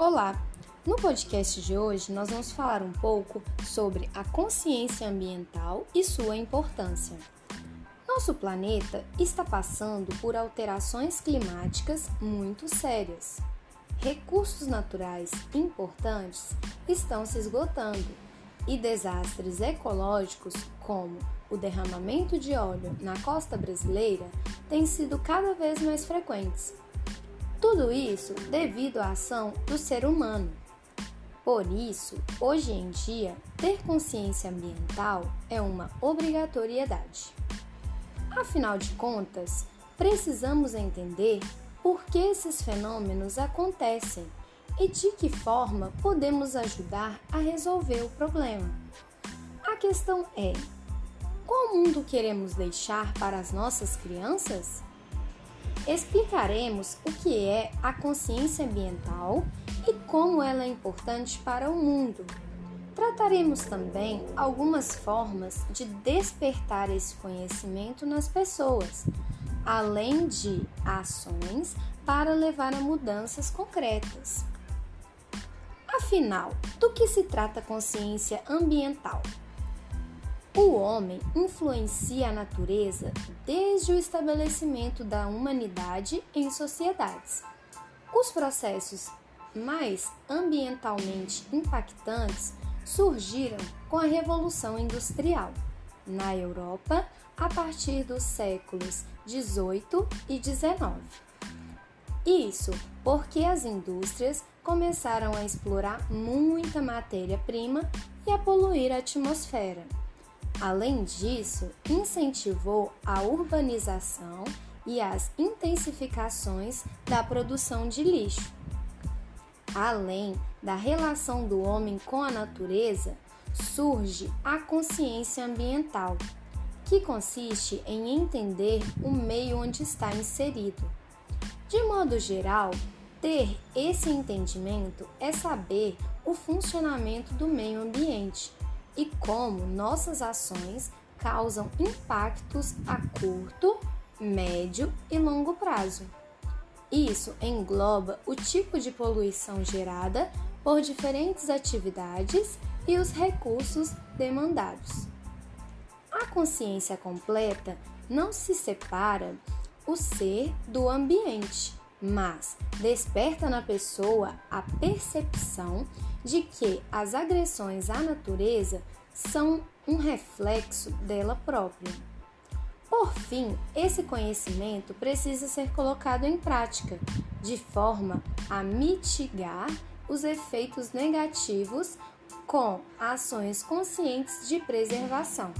Olá! No podcast de hoje, nós vamos falar um pouco sobre a consciência ambiental e sua importância. Nosso planeta está passando por alterações climáticas muito sérias. Recursos naturais importantes estão se esgotando e desastres ecológicos, como o derramamento de óleo na costa brasileira, têm sido cada vez mais frequentes. Tudo isso devido à ação do ser humano. Por isso, hoje em dia, ter consciência ambiental é uma obrigatoriedade. Afinal de contas, precisamos entender por que esses fenômenos acontecem e de que forma podemos ajudar a resolver o problema. A questão é: qual mundo queremos deixar para as nossas crianças? Explicaremos o que é a consciência ambiental e como ela é importante para o mundo. Trataremos também algumas formas de despertar esse conhecimento nas pessoas, além de ações para levar a mudanças concretas. Afinal, do que se trata a consciência ambiental? O homem influencia a natureza desde o estabelecimento da humanidade em sociedades. Os processos mais ambientalmente impactantes surgiram com a Revolução Industrial na Europa a partir dos séculos 18 e 19. Isso porque as indústrias começaram a explorar muita matéria-prima e a poluir a atmosfera. Além disso, incentivou a urbanização e as intensificações da produção de lixo. Além da relação do homem com a natureza, surge a consciência ambiental, que consiste em entender o meio onde está inserido. De modo geral, ter esse entendimento é saber o funcionamento do meio ambiente e como nossas ações causam impactos a curto, médio e longo prazo. Isso engloba o tipo de poluição gerada por diferentes atividades e os recursos demandados. A consciência completa não se separa o ser do ambiente, mas desperta na pessoa a percepção de que as agressões à natureza são um reflexo dela própria. Por fim, esse conhecimento precisa ser colocado em prática, de forma a mitigar os efeitos negativos com ações conscientes de preservação.